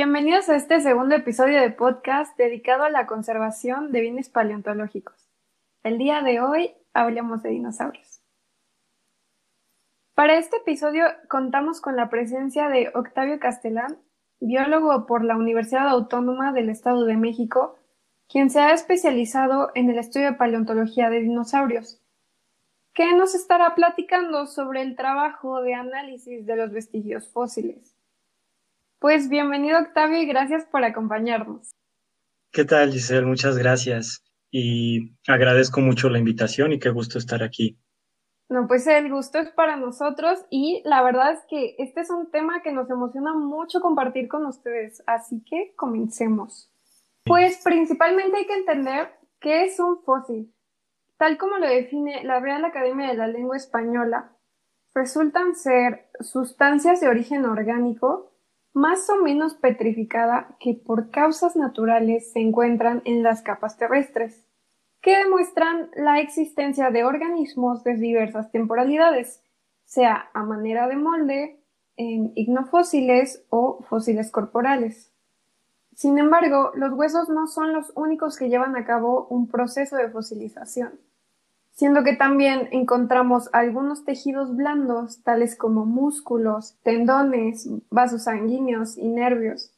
Bienvenidos a este segundo episodio de podcast dedicado a la conservación de bienes paleontológicos. El día de hoy hablamos de dinosaurios. Para este episodio contamos con la presencia de Octavio Castellán, biólogo por la Universidad Autónoma del Estado de México, quien se ha especializado en el estudio de paleontología de dinosaurios, que nos estará platicando sobre el trabajo de análisis de los vestigios fósiles. Pues bienvenido Octavio y gracias por acompañarnos. ¿Qué tal Giselle? Muchas gracias y agradezco mucho la invitación y qué gusto estar aquí. No, pues el gusto es para nosotros y la verdad es que este es un tema que nos emociona mucho compartir con ustedes, así que comencemos. Pues principalmente hay que entender qué es un fósil. Tal como lo define la Real Academia de la Lengua Española, resultan ser sustancias de origen orgánico más o menos petrificada que por causas naturales se encuentran en las capas terrestres, que demuestran la existencia de organismos de diversas temporalidades, sea a manera de molde, en ignofósiles o fósiles corporales. Sin embargo, los huesos no son los únicos que llevan a cabo un proceso de fosilización, siendo que también encontramos algunos tejidos blandos, tales como músculos, tendones, vasos sanguíneos y nervios,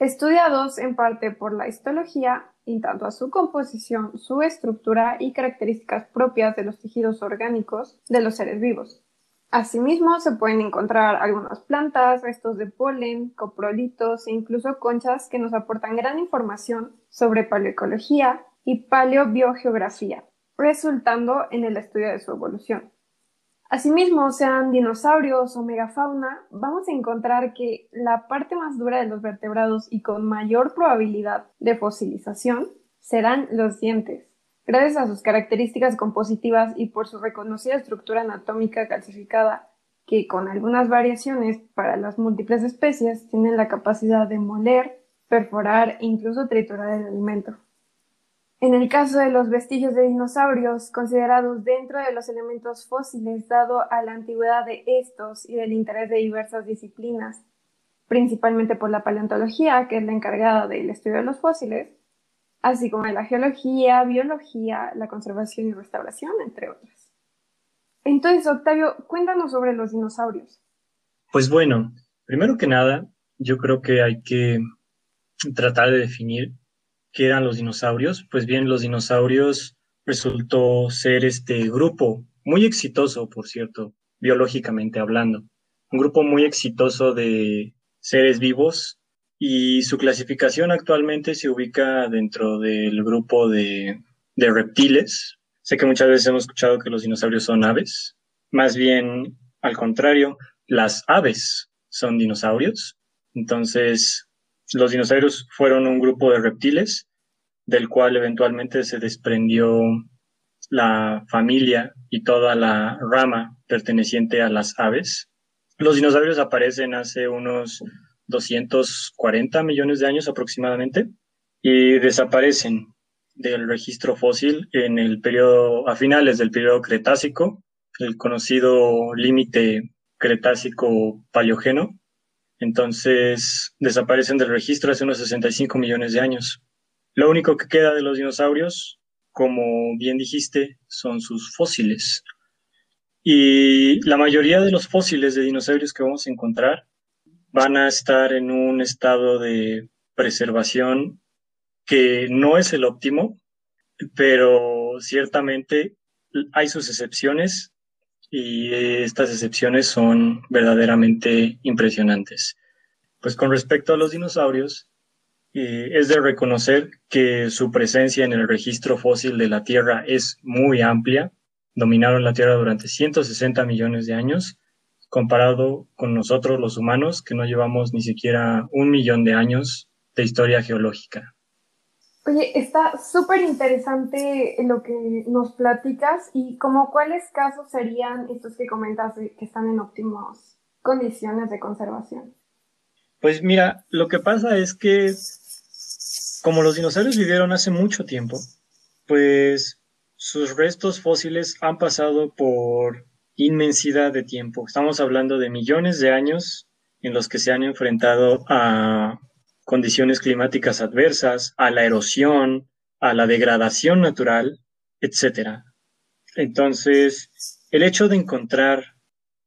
estudiados en parte por la histología en tanto a su composición, su estructura y características propias de los tejidos orgánicos de los seres vivos. Asimismo, se pueden encontrar algunas plantas, restos de polen, coprolitos e incluso conchas que nos aportan gran información sobre paleoecología y paleobiogeografía, resultando en el estudio de su evolución. Asimismo, sean dinosaurios o megafauna, vamos a encontrar que la parte más dura de los vertebrados y con mayor probabilidad de fosilización serán los dientes, Gracias a sus características compositivas y por su reconocida estructura anatómica calcificada, que con algunas variaciones para las múltiples especies tienen la capacidad de moler, perforar e incluso triturar el alimento. En el caso de los vestigios de dinosaurios, considerados dentro de los elementos fósiles, dado a la antigüedad de estos y del interés de diversas disciplinas, principalmente por la paleontología, que es la encargada del estudio de los fósiles, así como de la geología, biología, la conservación y restauración, entre otras. Entonces, Octavio, cuéntanos sobre los dinosaurios. Pues bueno, primero que nada, yo creo que hay que tratar de definir qué eran los dinosaurios. Pues bien, los dinosaurios resultó ser este grupo muy exitoso, por cierto, biológicamente hablando. Un grupo muy exitoso de seres vivos y su clasificación actualmente se ubica dentro del grupo de, reptiles. Sé que muchas veces hemos escuchado que los dinosaurios son aves, más bien al contrario, las aves son dinosaurios. Entonces, los dinosaurios fueron un grupo de reptiles del cual eventualmente se desprendió la familia y toda la rama perteneciente a las aves. Los dinosaurios aparecen hace unos 240 millones de años aproximadamente y desaparecen del registro fósil en el periodo, a finales del periodo Cretácico, el conocido límite Cretácico-Paleógeno. Entonces desaparecen del registro hace unos 65 millones de años. Lo único que queda de los dinosaurios, como bien dijiste, son sus fósiles. Y la mayoría de los fósiles de dinosaurios que vamos a encontrar van a estar en un estado de preservación que no es el óptimo, pero ciertamente hay sus excepciones y estas excepciones son verdaderamente impresionantes. Pues con respecto a los dinosaurios, eh, es de reconocer que su presencia en el registro fósil de la Tierra es muy amplia. Dominaron la Tierra durante 160 millones de años comparado con nosotros los humanos, que no llevamos ni siquiera un millón de años de historia geológica. Oye, está súper interesante lo que nos platicas y como cuáles casos serían estos que comentas que están en óptimas condiciones de conservación. Pues mira, lo que pasa es que como los dinosaurios vivieron hace mucho tiempo, pues sus restos fósiles han pasado por inmensidad de tiempo. Estamos hablando de millones de años en los que se han enfrentado a condiciones climáticas adversas, a la erosión, a la degradación natural, etc. Entonces, el hecho de encontrar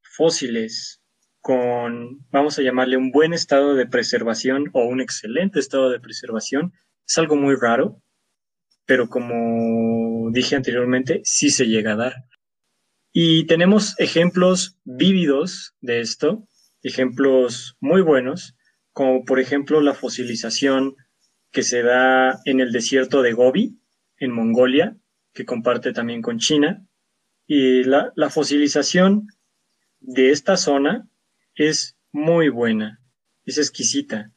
fósiles con, vamos a llamarle, un buen estado de preservación o un excelente estado de preservación, es algo muy raro, pero como dije anteriormente, sí se llega a dar. Y tenemos ejemplos vívidos de esto, ejemplos muy buenos, como por ejemplo la fosilización que se da en el desierto de Gobi, en Mongolia, que comparte también con China. Y la, fosilización de esta zona es muy buena, es exquisita.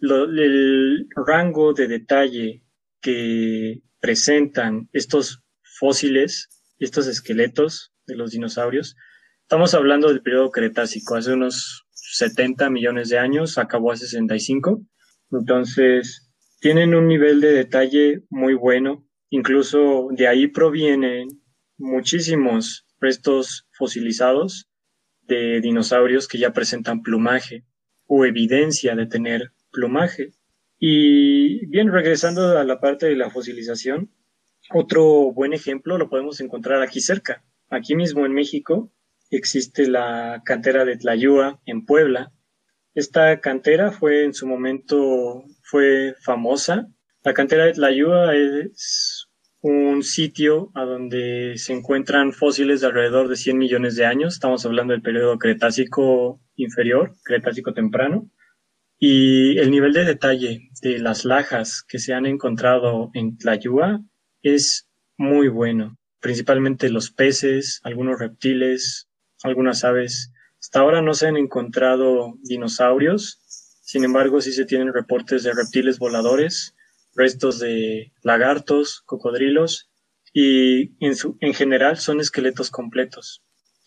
el rango de detalle que presentan estos fósiles, estos esqueletos, de los dinosaurios. Estamos hablando del periodo Cretácico, hace unos 70 millones de años, acabó a 65. Entonces, tienen un nivel de detalle muy bueno. Incluso de ahí provienen muchísimos restos fosilizados de dinosaurios que ya presentan plumaje o evidencia de tener plumaje. Y bien, regresando a la parte de la fosilización, otro buen ejemplo lo podemos encontrar aquí cerca, Aquí mismo en México existe la cantera de Tlayúa en Puebla. Esta cantera fue en su momento fue famosa. La cantera de Tlayúa es un sitio a donde se encuentran fósiles de alrededor de 100 millones de años. Estamos hablando del periodo Cretácico inferior, Cretácico temprano. Y el nivel de detalle de las lajas que se han encontrado en Tlayúa es muy bueno principalmente los peces, algunos reptiles, algunas aves. Hasta ahora no se han encontrado dinosaurios, sin embargo sí se tienen reportes de reptiles voladores, restos de lagartos, cocodrilos y en, su, en general son esqueletos completos,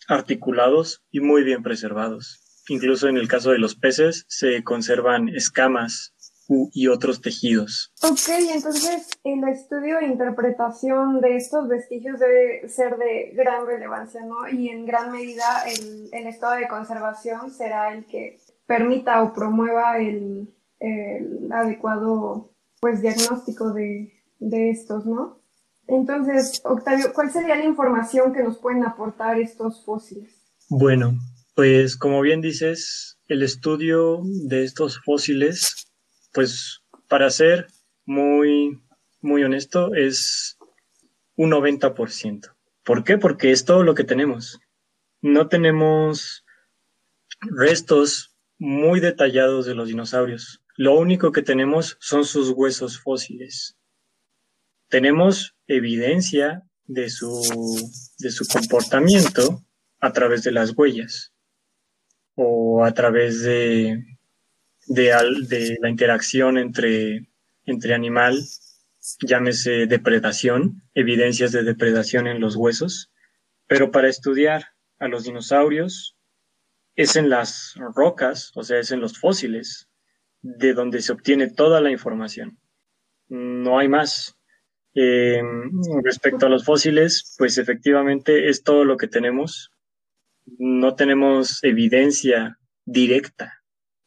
articulados y muy bien preservados. Incluso en el caso de los peces se conservan escamas y otros tejidos. Ok, entonces el estudio e interpretación de estos vestigios debe ser de gran relevancia, ¿no? Y en gran medida el, el estado de conservación será el que permita o promueva el, el adecuado pues diagnóstico de, de estos, ¿no? Entonces, Octavio, ¿cuál sería la información que nos pueden aportar estos fósiles? Bueno, pues como bien dices, el estudio de estos fósiles pues para ser muy, muy honesto, es un 90%. ¿Por qué? Porque es todo lo que tenemos. No tenemos restos muy detallados de los dinosaurios. Lo único que tenemos son sus huesos fósiles. Tenemos evidencia de su, de su comportamiento a través de las huellas o a través de, de, la interacción entre, entre animal, llámese depredación, evidencias de depredación en los huesos, pero para estudiar a los dinosaurios es en las rocas, o sea, es en los fósiles, de donde se obtiene toda la información. No hay más. Em, respecto a los fósiles, pues efectivamente es todo lo que tenemos. No tenemos evidencia directa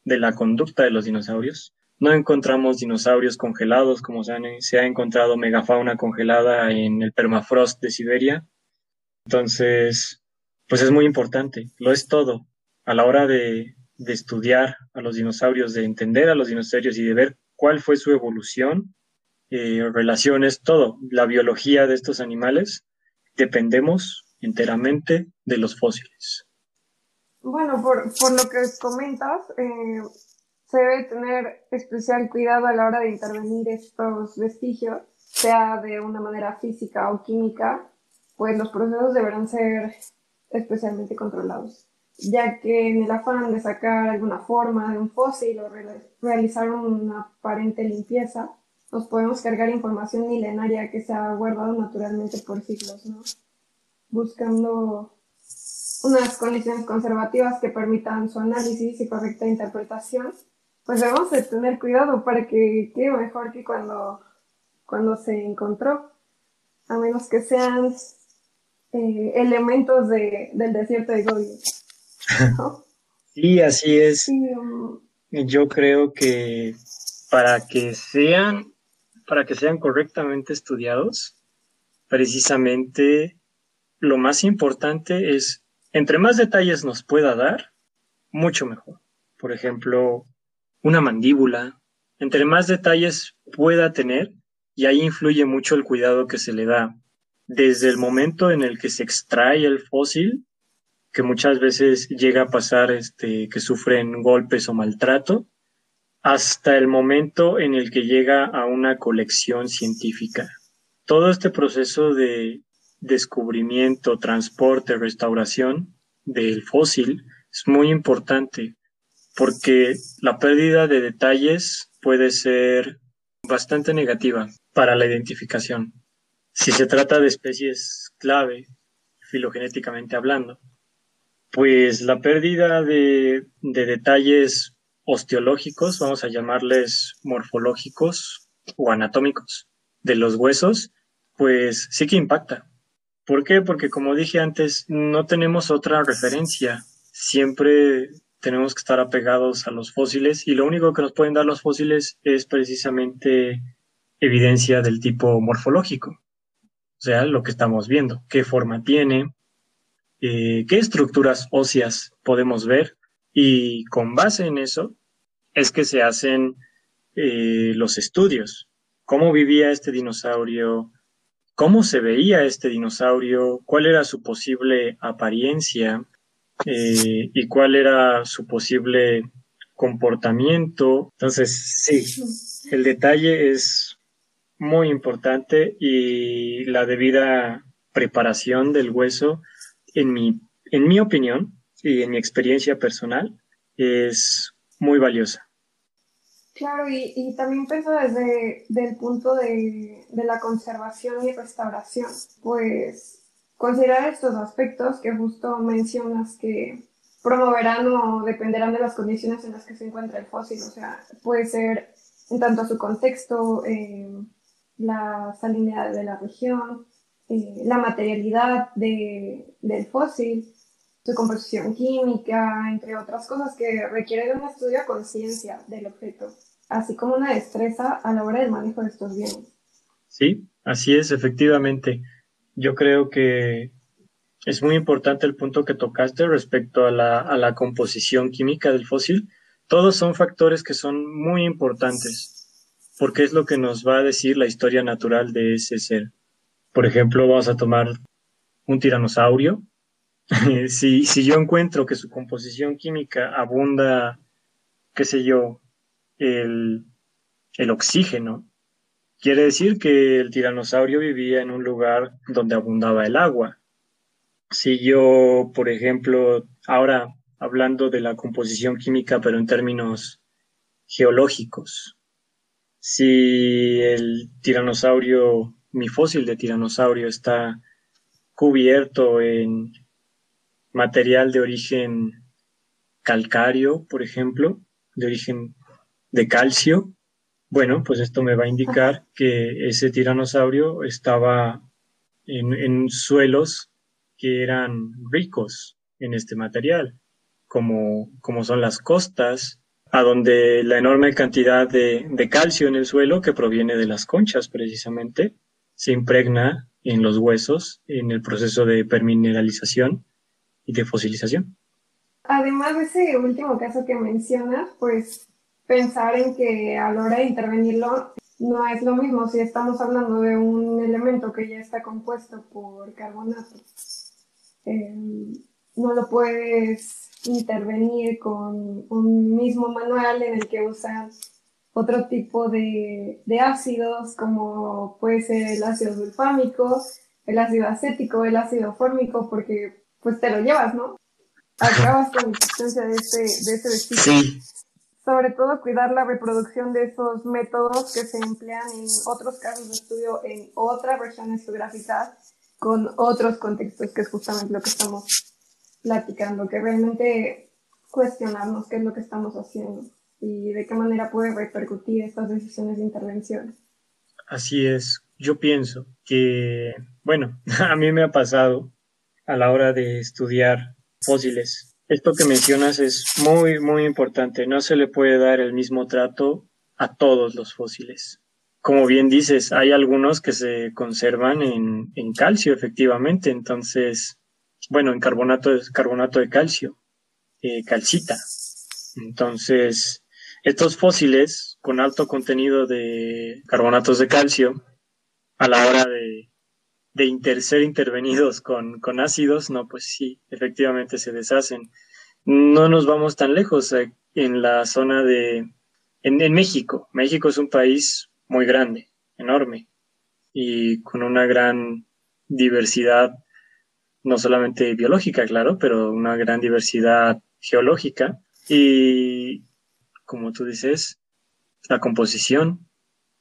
de la conducta de los dinosaurios. No encontramos dinosaurios congelados como se, ha encontrado megafauna congelada en el permafrost de Siberia. Entonces, pues es muy importante, lo es todo. A la hora de, estudiar a los dinosaurios, de entender a los dinosaurios y de ver cuál fue su evolución, eh, relaciones, todo, la biología de estos animales, dependemos enteramente de los fósiles. Bueno, por, por lo que comentas, eh, se debe tener especial cuidado a la hora de intervenir estos vestigios, sea de una manera física o química, pues los procesos deberán ser especialmente controlados, ya que en el afán de sacar alguna forma de un fósil o realizar una aparente limpieza, nos podemos cargar información milenaria que se ha guardado naturalmente por siglos, ¿no? Buscando unas condiciones conservativas que permitan su análisis y correcta interpretación, pues debemos de tener cuidado para que quede mejor que cuando, cuando se encontró, a menos que sean eh, elementos de, del desierto de Gobi. Sí, así es. Um, Yo creo que para que sean, para que sean correctamente estudiados, precisamente lo más importante es, entre más detalles nos pueda dar, mucho mejor. Por ejemplo, una mandíbula, entre más detalles pueda tener, y ahí influye mucho el cuidado que se le da, desde el momento en el que se extrae el fósil, que muchas veces llega a pasar este, que sufren golpes o maltrato, hasta el momento en el que llega a una colección científica. Todo este proceso de descubrimiento, transporte, restauración del fósil es muy importante porque la pérdida de detalles puede ser bastante negativa para la identificación. Si se trata de especies clave, filogenéticamente hablando, pues la pérdida de, de detalles osteológicos, vamos a llamarles morfológicos o anatómicos de los huesos, pues sí que impacta. ¿Por qué? Porque como dije antes, no tenemos otra referencia. Siempre tenemos que estar apegados a los fósiles y lo único que nos pueden dar los fósiles es precisamente evidencia del tipo morfológico. O sea, lo que estamos viendo, qué forma tiene, eh, qué estructuras óseas podemos ver y con base en eso es que se hacen eh, los estudios. ¿Cómo vivía este dinosaurio? Cómo se veía este dinosaurio, cuál era su posible apariencia eh, y cuál era su posible comportamiento. Entonces, sí, el detalle es muy importante y la debida preparación del hueso, en mi, en mi opinión y en mi experiencia personal, es muy valiosa. Claro, y, también pienso desde el punto de, la conservación y restauración, pues considerar estos aspectos que justo mencionas que promoverán o dependerán de las condiciones en las que se encuentra el fósil, o sea, puede ser en tanto su contexto, eh, la salinidad de la región, eh, la materialidad de, del fósil, su composición química, entre otras cosas que requiere de un estudio a conciencia del objeto así como una destreza a la hora del manejo de estos bienes. Sí, así es, efectivamente. Yo creo que es muy importante el punto que tocaste respecto a la, a la composición química del fósil. Todos son factores que son muy importantes porque es lo que nos va a decir la historia natural de ese ser. Por ejemplo, vamos a tomar un tiranosaurio. si, yo encuentro que su composición química abunda, qué sé yo, el, oxígeno. Quiere decir que el tiranosaurio vivía en un lugar donde abundaba el agua. Si yo, por ejemplo, ahora hablando de la composición química, pero en términos geológicos, si el tiranosaurio, mi fósil de tiranosaurio está cubierto en material de origen calcáreo, por ejemplo, de origen de calcio, bueno, pues esto me va a indicar que ese tiranosaurio estaba en, suelos que eran ricos en este material, como, como son las costas, a donde la enorme cantidad de, de, calcio en el suelo que proviene de las conchas precisamente se impregna en los huesos en el proceso de permineralización y de fosilización. Además de ese último caso que mencionas, pues pensar en que a la hora de intervenirlo no es lo mismo si estamos hablando de un elemento que ya está compuesto por carbonato. Eh, no lo puedes intervenir con un mismo manual en el que usan otro tipo de, de ácidos como puede ser el ácido sulfámico, el ácido acético, el ácido fórmico, porque pues te lo llevas, ¿no? Acabas con la existencia de este, de este vestido. Sí sobre todo cuidar la reproducción de esos métodos que se emplean en otros casos de estudio en otras regiones geográficas con otros contextos, que es justamente lo que estamos platicando, que realmente cuestionarnos qué es lo que estamos haciendo y de qué manera puede repercutir estas decisiones de intervención. Así es, yo pienso que, bueno, a mí me ha pasado a la hora de estudiar fósiles esto que mencionas es muy, muy importante. No se le puede dar el mismo trato a todos los fósiles. Como bien dices, hay algunos que se conservan en, calcio, efectivamente. Entonces, bueno, en carbonato de, carbonato de calcio, eh, calcita. Entonces, estos fósiles con alto contenido de carbonatos de calcio, a la hora de, de ser intervenidos con, con ácidos, no, pues sí, efectivamente se deshacen. No nos vamos tan lejos eh, en la zona de, en, México. México es un país muy grande, enorme, y con una gran diversidad, no solamente biológica, claro, pero una gran diversidad geológica. Y como tú dices, la composición,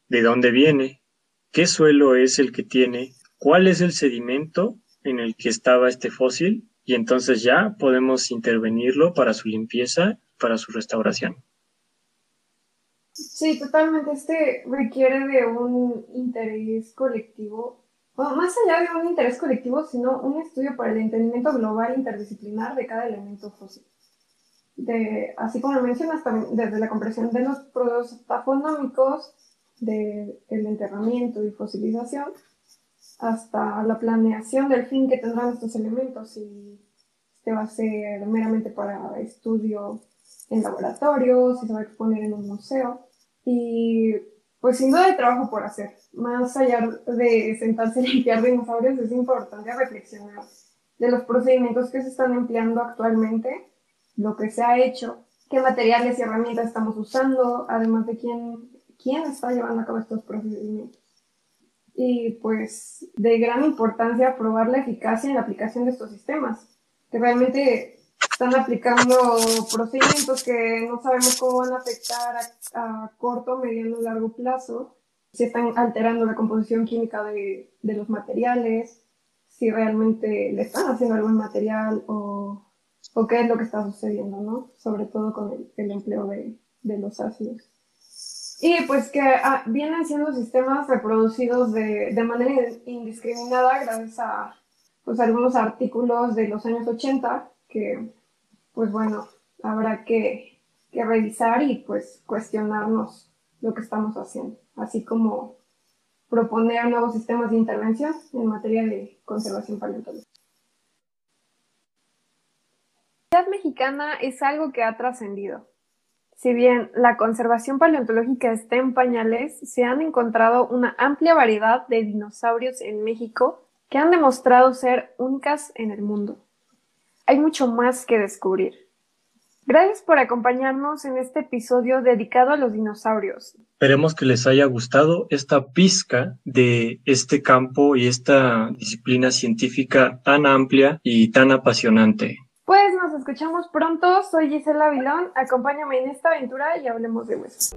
de dónde viene, qué suelo es el que tiene, cuál es el sedimento en el que estaba este fósil, y entonces ya podemos intervenirlo para su limpieza, para su restauración. Sí, totalmente. Este requiere de un interés colectivo, bueno, más allá de un interés colectivo, sino un estudio para el entendimiento global interdisciplinar de cada elemento fósil. De, así como mencionas, desde la comprensión de los procesos tafonómicos, del enterramiento y fosilización, hasta la planeación del fin que tendrán estos elementos, si este va a ser meramente para estudio en laboratorio, si se va a exponer en un museo. Y pues sin duda hay trabajo por hacer. Más allá de sentarse a limpiar dinosaurios, es importante reflexionar de los procedimientos que se están empleando actualmente, lo que se ha hecho, qué materiales y herramientas estamos usando, además de quién, quién está llevando a cabo estos procedimientos. Y pues de gran importancia probar la eficacia en la aplicación de estos sistemas, que realmente están aplicando procedimientos que no sabemos cómo van a afectar a, corto, mediano y largo plazo, si están alterando la composición química de, los materiales, si realmente le están haciendo algún material o, qué es lo que está sucediendo, ¿no? Sobre todo con el, empleo de, los ácidos. Y pues que ah, vienen siendo sistemas reproducidos de, de, manera indiscriminada gracias a pues, algunos artículos de los años 80 que pues bueno, habrá que, revisar y pues cuestionarnos lo que estamos haciendo, así como proponer nuevos sistemas de intervención en materia de conservación paleontológica. La mexicana es algo que ha trascendido. Si bien la conservación paleontológica está en pañales, se han encontrado una amplia variedad de dinosaurios en México que han demostrado ser únicas en el mundo hay mucho más que descubrir. Gracias por acompañarnos en este episodio dedicado a los dinosaurios. Esperemos que les haya gustado esta pizca de este campo y esta disciplina científica tan amplia y tan apasionante. Pues nos escuchamos pronto. Soy Gisela Vilón. Acompáñame en esta aventura y hablemos de huesos.